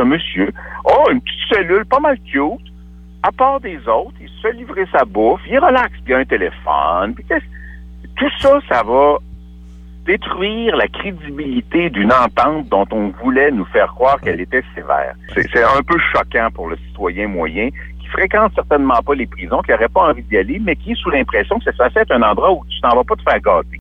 ce monsieur a une petite cellule pas mal cute, à part des autres, il se fait livrer sa bouffe, il relaxe il a un téléphone. Puis tout ça, ça va détruire la crédibilité d'une entente dont on voulait nous faire croire qu'elle était sévère. C'est un peu choquant pour le citoyen moyen qui fréquente certainement pas les prisons, qui n'aurait pas envie d'y aller, mais qui est sous l'impression que c'est censé être un endroit où tu t'en vas pas te faire gâter.